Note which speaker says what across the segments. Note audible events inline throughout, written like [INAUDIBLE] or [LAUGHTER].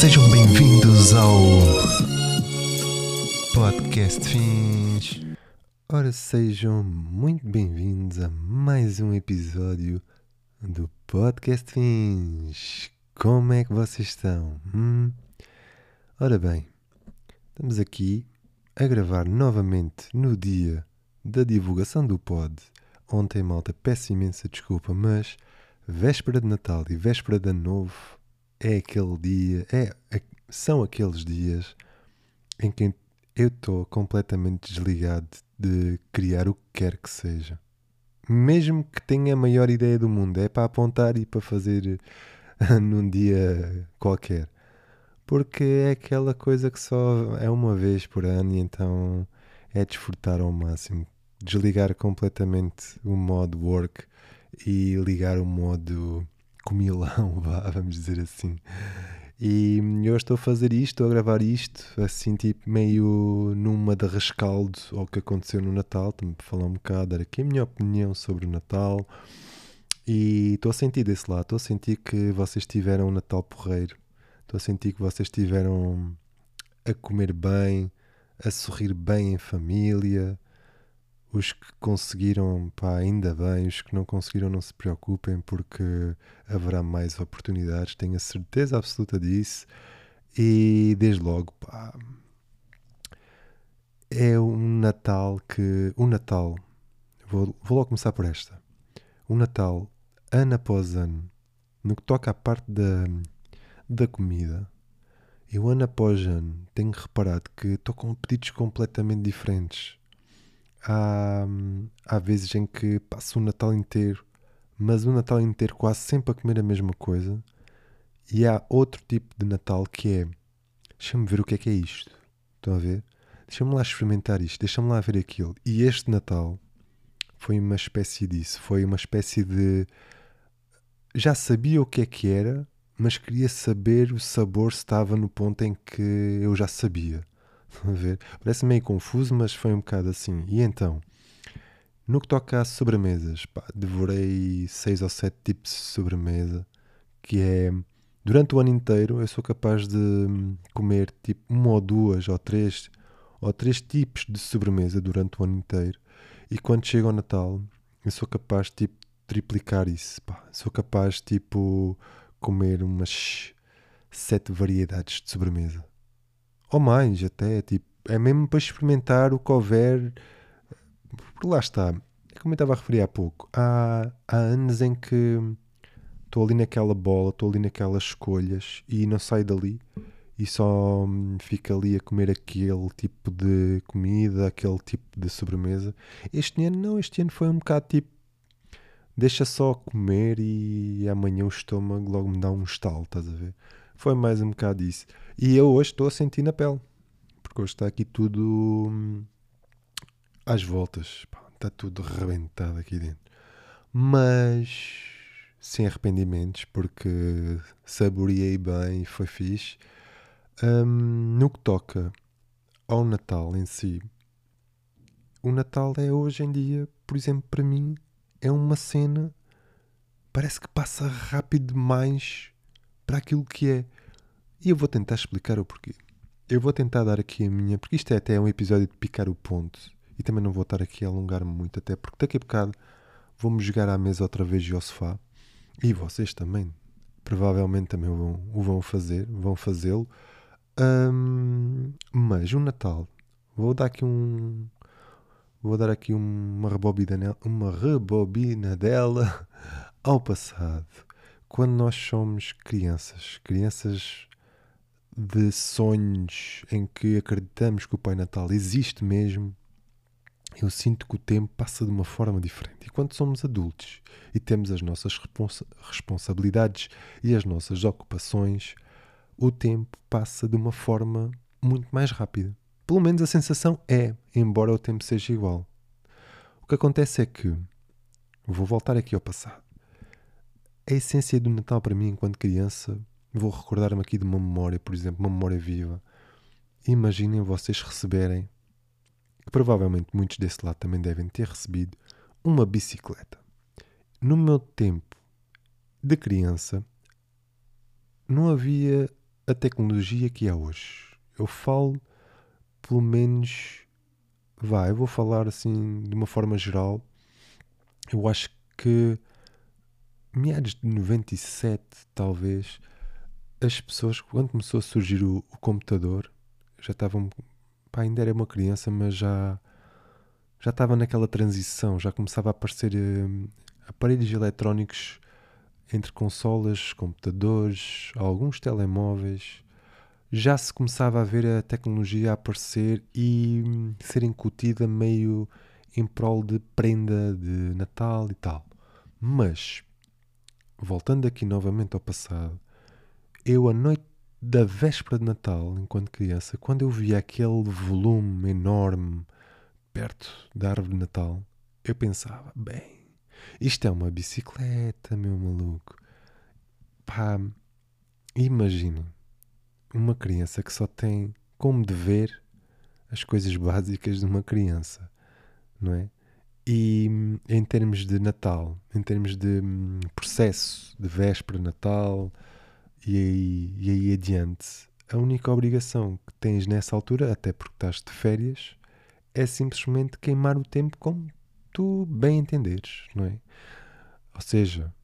Speaker 1: Sejam bem-vindos ao Podcast Fins. Ora, sejam muito bem-vindos a mais um episódio do Podcast Fins. Como é que vocês estão? Hum? Ora bem, estamos aqui a gravar novamente no dia da divulgação do pod. Ontem, malta, peço imensa desculpa, mas véspera de Natal e véspera de Ano Novo é aquele dia, é, é- são aqueles dias em que eu estou completamente desligado de criar o que quer que seja. Mesmo que tenha a maior ideia do mundo, é para apontar e para fazer [LAUGHS] num dia qualquer. Porque é aquela coisa que só é uma vez por ano e então é desfrutar ao máximo. Desligar completamente o modo work e ligar o modo comilão, [LAUGHS] vamos dizer assim. E eu estou a fazer isto, a gravar isto, assim, tipo, meio numa de rescaldo ao que aconteceu no Natal. Também para falar um bocado, dar aqui a minha opinião sobre o Natal. E estou a sentir desse lado, estou a sentir que vocês tiveram um Natal porreiro. Estou a sentir que vocês tiveram a comer bem, a sorrir bem em família. Os que conseguiram, pá, ainda bem. Os que não conseguiram, não se preocupem, porque haverá mais oportunidades, tenho a certeza absoluta disso. E desde logo, pá, é um Natal que. O Natal, vou, vou logo começar por esta. O Natal, ano após ano, no que toca à parte da, da comida, eu ano após ano tenho reparado que estou com pedidos completamente diferentes. Há, há vezes em que passo o Natal inteiro, mas o Natal inteiro quase sempre a comer a mesma coisa. E há outro tipo de Natal que é: deixa-me ver o que é que é isto. Estão a ver? Deixa-me lá experimentar isto, deixa-me lá ver aquilo. E este Natal foi uma espécie disso. Foi uma espécie de. Já sabia o que é que era, mas queria saber o sabor se estava no ponto em que eu já sabia. A ver? Parece meio confuso, mas foi um bocado assim. E então, no que toca a sobremesas, pá, devorei seis ou sete tipos de sobremesa, que é durante o ano inteiro eu sou capaz de hum, comer tipo uma ou duas ou três ou três tipos de sobremesa durante o ano inteiro. E quando chega ao Natal, eu sou capaz de tipo triplicar isso. Pá. Sou capaz de tipo comer umas sete variedades de sobremesa ou mais até, tipo, é mesmo para experimentar o que houver. Porque lá está, é como eu estava a referir há pouco, há, há anos em que estou ali naquela bola, estou ali naquelas escolhas e não saio dali e só hum, fico ali a comer aquele tipo de comida, aquele tipo de sobremesa. Este ano não, este ano foi um bocado tipo, deixa só comer e amanhã o estômago logo me dá um estalo, estás a ver? Foi mais um bocado isso. E eu hoje estou a sentir na pele. Porque hoje está aqui tudo hum, às voltas. Está tudo rebentado aqui dentro. Mas sem arrependimentos, porque saboreei bem e foi fixe. Hum, no que toca ao Natal em si, o Natal é hoje em dia, por exemplo, para mim, é uma cena. Parece que passa rápido demais para aquilo que é. E eu vou tentar explicar o porquê. Eu vou tentar dar aqui a minha. Porque isto é até um episódio de picar o ponto. E também não vou estar aqui a alongar-me muito, até porque daqui a bocado vou-me jogar à mesa outra vez e ao sofá. E vocês também. Provavelmente também vão, o vão fazer. Vão fazê-lo. Hum, mas o Natal. Vou dar aqui um. Vou dar aqui uma rebobina, uma rebobina dela [LAUGHS] ao passado quando nós somos crianças, crianças de sonhos em que acreditamos que o Pai Natal existe mesmo, eu sinto que o tempo passa de uma forma diferente. E quando somos adultos e temos as nossas responsa responsabilidades e as nossas ocupações, o tempo passa de uma forma muito mais rápida. Pelo menos a sensação é, embora o tempo seja igual. O que acontece é que, vou voltar aqui ao passado a essência do Natal para mim, enquanto criança, vou recordar-me aqui de uma memória, por exemplo, uma memória viva. Imaginem vocês receberem, que provavelmente muitos desse lado também devem ter recebido, uma bicicleta. No meu tempo de criança, não havia a tecnologia que há hoje. Eu falo, pelo menos, vai, eu vou falar assim de uma forma geral. Eu acho que meados de 97, talvez, as pessoas, quando começou a surgir o, o computador, já estavam, pá, ainda era uma criança, mas já já estava naquela transição, já começava a aparecer uh, aparelhos eletrónicos entre consolas, computadores, alguns telemóveis. Já se começava a ver a tecnologia aparecer e hum, ser incutida meio em prol de prenda de Natal e tal. Mas, voltando aqui novamente ao passado, eu, a noite da véspera de Natal, enquanto criança, quando eu via aquele volume enorme perto da árvore de Natal, eu pensava, bem, isto é uma bicicleta, meu maluco. Pá, imaginem uma criança que só tem como dever as coisas básicas de uma criança, não é? E em termos de Natal, em termos de hum, processo de véspera, Natal e aí, e aí adiante, a única obrigação que tens nessa altura, até porque estás de férias, é simplesmente queimar o tempo como tu bem entenderes, não é? Ou seja,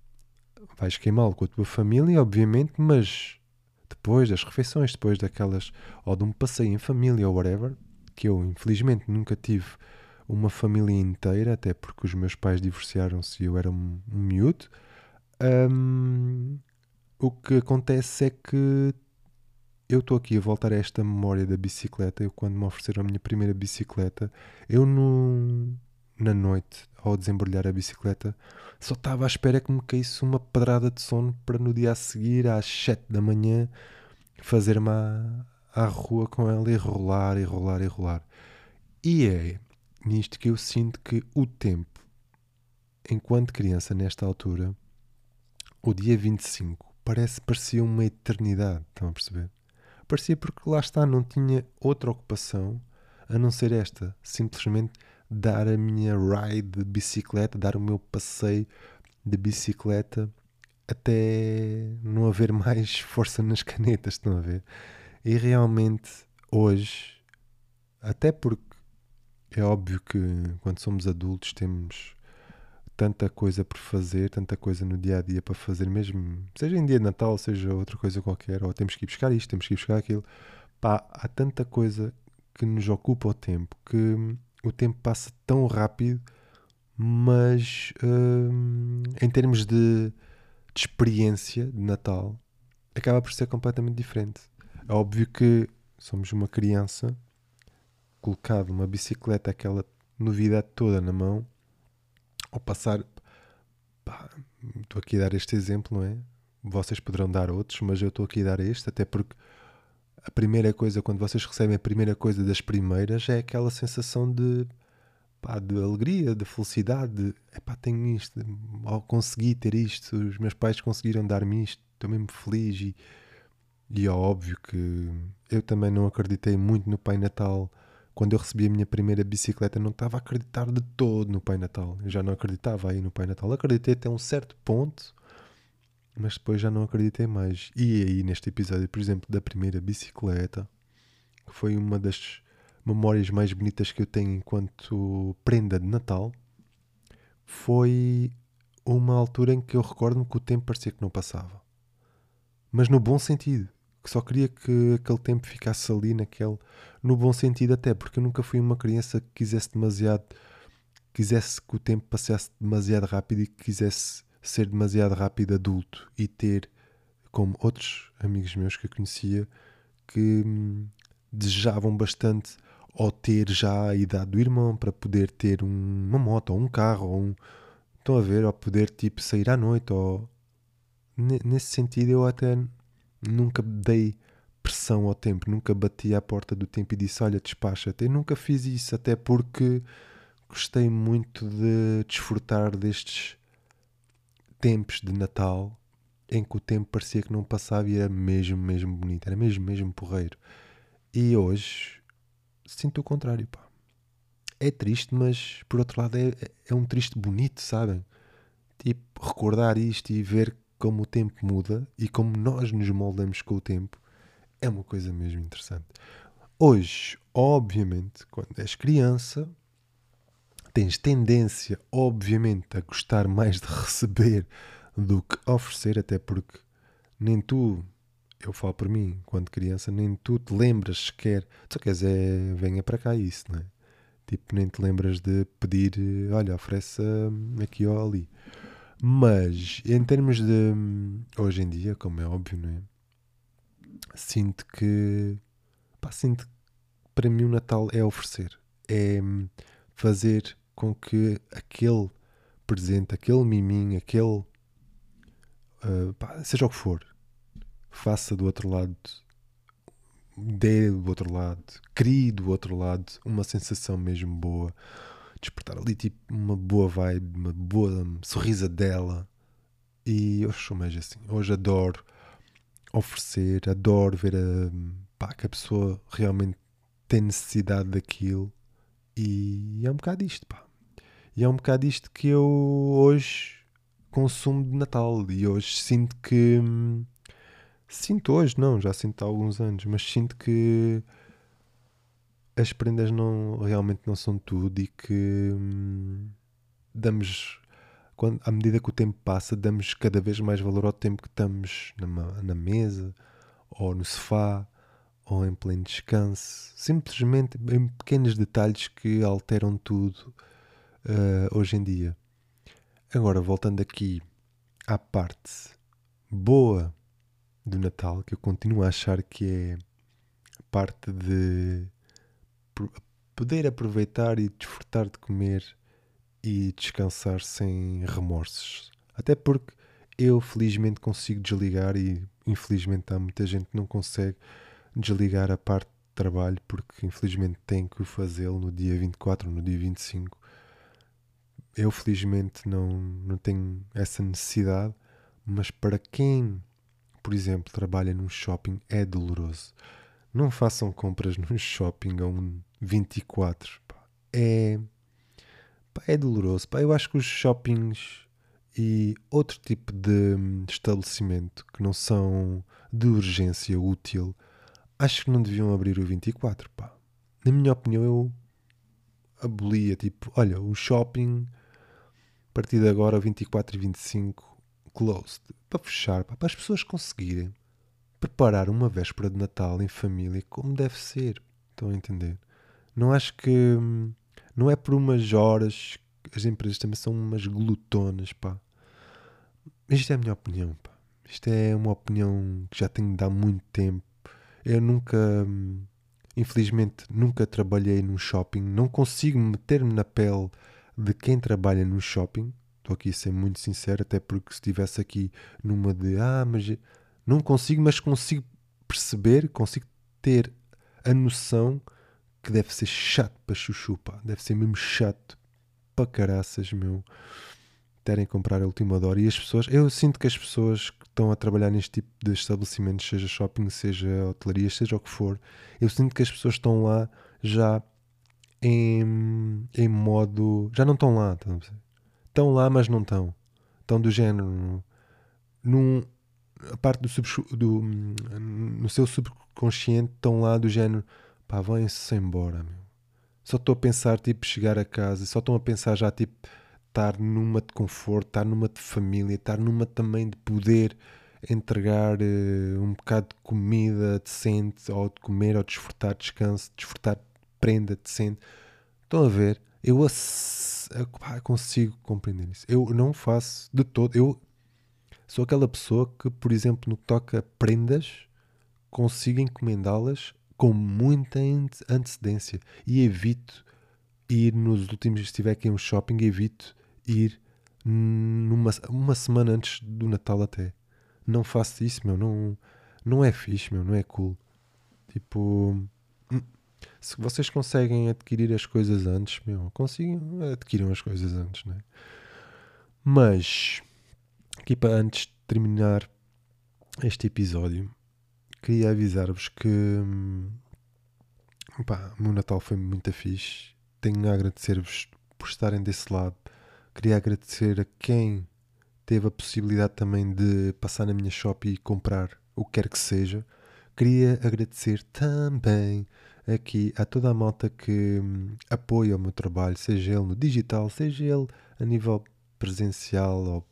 Speaker 1: vais queimá-lo com a tua família, obviamente, mas depois das refeições, depois daquelas, ou de um passeio em família ou whatever, que eu infelizmente nunca tive uma família inteira, até porque os meus pais divorciaram-se e eu era um, miúdo. Um, o que acontece é que eu estou aqui a voltar a esta memória da bicicleta. Eu, quando me ofereceram a minha primeira bicicleta, eu no, na noite, ao desembrulhar a bicicleta, só estava à espera que me caísse uma pedrada de sono para no dia a seguir, às 7 da manhã, fazer-me à, à rua com ela e rolar, e rolar, e rolar. E é nisto que eu sinto que o tempo, enquanto criança, nesta altura, o dia 25, parece, parecia uma eternidade, estão a perceber? Parecia porque lá está, não tinha outra ocupação a não ser esta. Simplesmente dar a minha ride de bicicleta, dar o meu passeio de bicicleta até não haver [LAUGHS] mais força nas canetas, estão a ver? E realmente hoje, até porque é óbvio que quando somos adultos temos tanta coisa por fazer, tanta coisa no dia a dia para fazer, mesmo seja em dia de Natal, seja outra coisa qualquer, ou temos que ir buscar isto, temos que ir buscar aquilo. Pá, há tanta coisa que nos ocupa o tempo que o tempo passa tão rápido, mas hum, em termos de, de experiência de Natal, acaba por ser completamente diferente. É óbvio que somos uma criança colocado uma bicicleta, aquela novidade toda na mão ao passar. Pá, estou aqui a dar este exemplo, não é? Vocês poderão dar outros, mas eu estou aqui a dar este, até porque a primeira coisa, quando vocês recebem a primeira coisa das primeiras, é aquela sensação de, pá, de alegria, de felicidade. De, epá, tenho isto, ao consegui ter isto, os meus pais conseguiram dar-me isto, estou mesmo feliz. E, e é óbvio que eu também não acreditei muito no Pai Natal quando eu recebi a minha primeira bicicleta, não estava a acreditar de todo no Pai Natal. Eu já não acreditava aí no Pai Natal. Acreditei até um certo ponto, mas depois já não acreditei mais. E aí, neste episódio, por exemplo, da primeira bicicleta, que foi uma das memórias mais bonitas que eu tenho enquanto prenda de Natal, foi uma altura em que eu recordo-me que o tempo parecia que não passava. Mas no bom sentido que só queria que aquele tempo ficasse ali naquele, no bom sentido até, porque eu nunca fui uma criança que quisesse demasiado, quisesse que o tempo passasse demasiado rápido e que quisesse ser demasiado rápido adulto e ter, como outros amigos meus que eu conhecia, que hum, desejavam bastante ou ter já a idade do irmão para poder ter um, uma moto ou um carro ou um, estão a ver, ou poder tipo sair à noite ou nesse sentido eu até nunca dei pressão ao tempo, nunca bati à porta do tempo e disse: Olha, despacha-te. Eu nunca fiz isso, até porque gostei muito de desfrutar destes tempos de Natal em que o tempo parecia que não passava e era mesmo, mesmo bonito, era mesmo, mesmo porreiro. E hoje sinto o contrário, pá. É triste, mas por outro lado é, é um triste bonito, sabem? Tipo, recordar isto e ver como o tempo muda e como nós nos moldamos com o tempo é uma coisa mesmo interessante. Hoje, obviamente, quando és criança, tens tendência, obviamente, a gostar mais de receber do que oferecer, até porque nem tu, eu falo por mim, quando criança, nem tu te lembras sequer, só queres é, venha para cá isso, não é? Tipo, nem te lembras de pedir, olha, oferece aqui ou ali. Mas, em termos de, hoje em dia, como é óbvio, não é? Sinto que, pá, sinto que para mim o Natal é oferecer, é fazer com que aquele presente, aquele miminho, aquele uh, pá, seja o que for, faça do outro lado, dê do outro lado, crie do outro lado uma sensação mesmo boa, despertar ali tipo uma boa vibe, uma boa sorrisa dela. E hoje sou mais assim. Hoje adoro oferecer, adoro ver a, pá, que a pessoa realmente tem necessidade daquilo. E é um bocado isto, pá. E é um bocado isto que eu hoje consumo de Natal. E hoje sinto que. Sinto hoje, não, já sinto há alguns anos, mas sinto que as prendas não, realmente não são tudo e que hum, damos, quando, à medida que o tempo passa, damos cada vez mais valor ao tempo que estamos na, na mesa, ou no sofá, ou em pleno descanso. Simplesmente em pequenos detalhes que alteram tudo uh, hoje em dia. Agora, voltando aqui à parte boa do Natal, que eu continuo a achar que é parte de poder aproveitar e desfrutar de comer e descansar sem remorsos. Até porque eu felizmente consigo desligar e infelizmente há muita gente que não consegue desligar a parte de trabalho porque infelizmente tem que fazê-lo no dia 24 ou no dia 25 eu felizmente não, não tenho essa necessidade, mas para quem, por exemplo, trabalha num shopping é doloroso. Não façam compras [LAUGHS] num shopping a um 24. Pá. É, pá, é doloroso. Pá. Eu acho que os shoppings e outro tipo de estabelecimento que não são de urgência útil, acho que não deviam abrir o 24. Pá. Na minha opinião, eu abolia tipo, olha, o shopping partir de agora, 24 e 25, closed. Para fechar, pá, para as pessoas conseguirem preparar uma véspera de Natal em família como deve ser. Estão a entender? Não acho que. Hum, não é por umas horas. As empresas também são umas glutonas, pá. Isto é a minha opinião, pá. Isto é uma opinião que já tenho de há muito tempo. Eu nunca. Hum, infelizmente, nunca trabalhei num shopping. Não consigo meter-me na pele de quem trabalha no shopping. Estou aqui a ser muito sincero, até porque se estivesse aqui numa de ah, mas não consigo, mas consigo perceber, consigo ter a noção que deve ser chato para chuchu, pá. Deve ser mesmo chato para caraças, meu. Terem que comprar a última hora. E as pessoas, eu sinto que as pessoas que estão a trabalhar neste tipo de estabelecimentos, seja shopping, seja hotelaria, seja o que for, eu sinto que as pessoas estão lá já em, em modo. Já não estão lá, estão lá, mas não estão. Estão do género. Num, a parte do, sub, do no seu subconsciente estão lá do género pá, vão-se embora meu. só estou a pensar tipo chegar a casa só estão a pensar já tipo estar numa de conforto estar numa de família estar numa também de poder entregar uh, um bocado de comida decente ou de comer ou desfrutar descanso desfrutar prenda decente. Estão a ver? Eu consigo compreender isso. Eu não faço de todo. Eu sou aquela pessoa que, por exemplo, no que toca prendas, consigo encomendá-las com muita antecedência e evito ir nos últimos, se estiver aqui um shopping, evito ir numa uma semana antes do Natal até. Não faço isso, meu. Não, não é fixe, meu. Não é cool. Tipo, se vocês conseguem adquirir as coisas antes, meu, consigam, adquirir as coisas antes, né? Mas, aqui para antes de terminar este episódio, queria avisar-vos que pá, o meu Natal foi muito fixe. Tenho a agradecer-vos por estarem desse lado. Queria agradecer a quem teve a possibilidade também de passar na minha shop e comprar o que quer que seja Queria agradecer também aqui a toda a malta que hum, apoia o meu trabalho, seja ele no digital, seja ele a nível presencial ou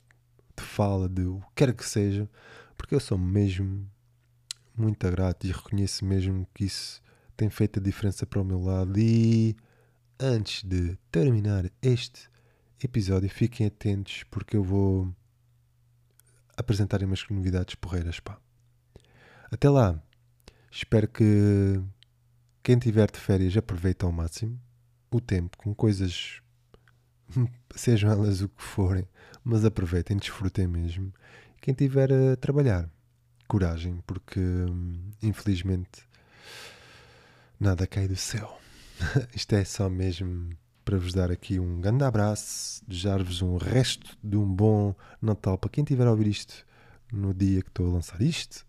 Speaker 1: de fala, de o que quer que seja, porque eu sou mesmo muito grato e reconheço mesmo que isso tem feito a diferença para o meu lado. E antes de terminar este episódio, fiquem atentos porque eu vou apresentar umas novidades porreiras. Pá. Até lá, espero que quem tiver de férias aproveite ao máximo o tempo com coisas, [LAUGHS] sejam elas o que forem, mas aproveitem, desfrutem mesmo. Quem tiver a trabalhar, coragem, porque infelizmente nada cai do céu. [LAUGHS] Isto é só mesmo para vos dar aqui um grande abraço, desejar-vos um resto de um bom Natal para quem tiver a ouvir isto no dia que estou a lançar isto.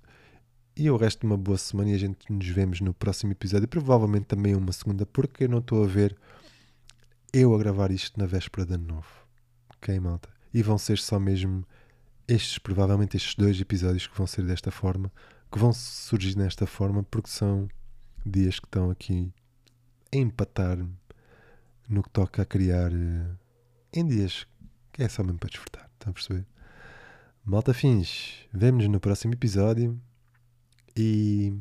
Speaker 1: E o resto de uma boa semana e a gente nos vemos no próximo episódio, provavelmente também uma segunda, porque eu não estou a ver eu a gravar isto na véspera de ano novo. Ok, malta? E vão ser só mesmo estes, provavelmente estes dois episódios que vão ser desta forma, que vão surgir nesta forma, porque são dias que estão aqui a empatar no que toca a criar uh, em dias que é só mesmo para desfrutar. Estão a perceber? Malta fins, vemo-nos no próximo episódio e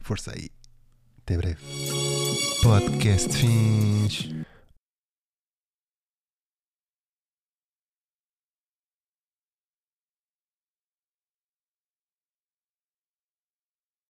Speaker 1: força aí. Até breve. Podcast fins.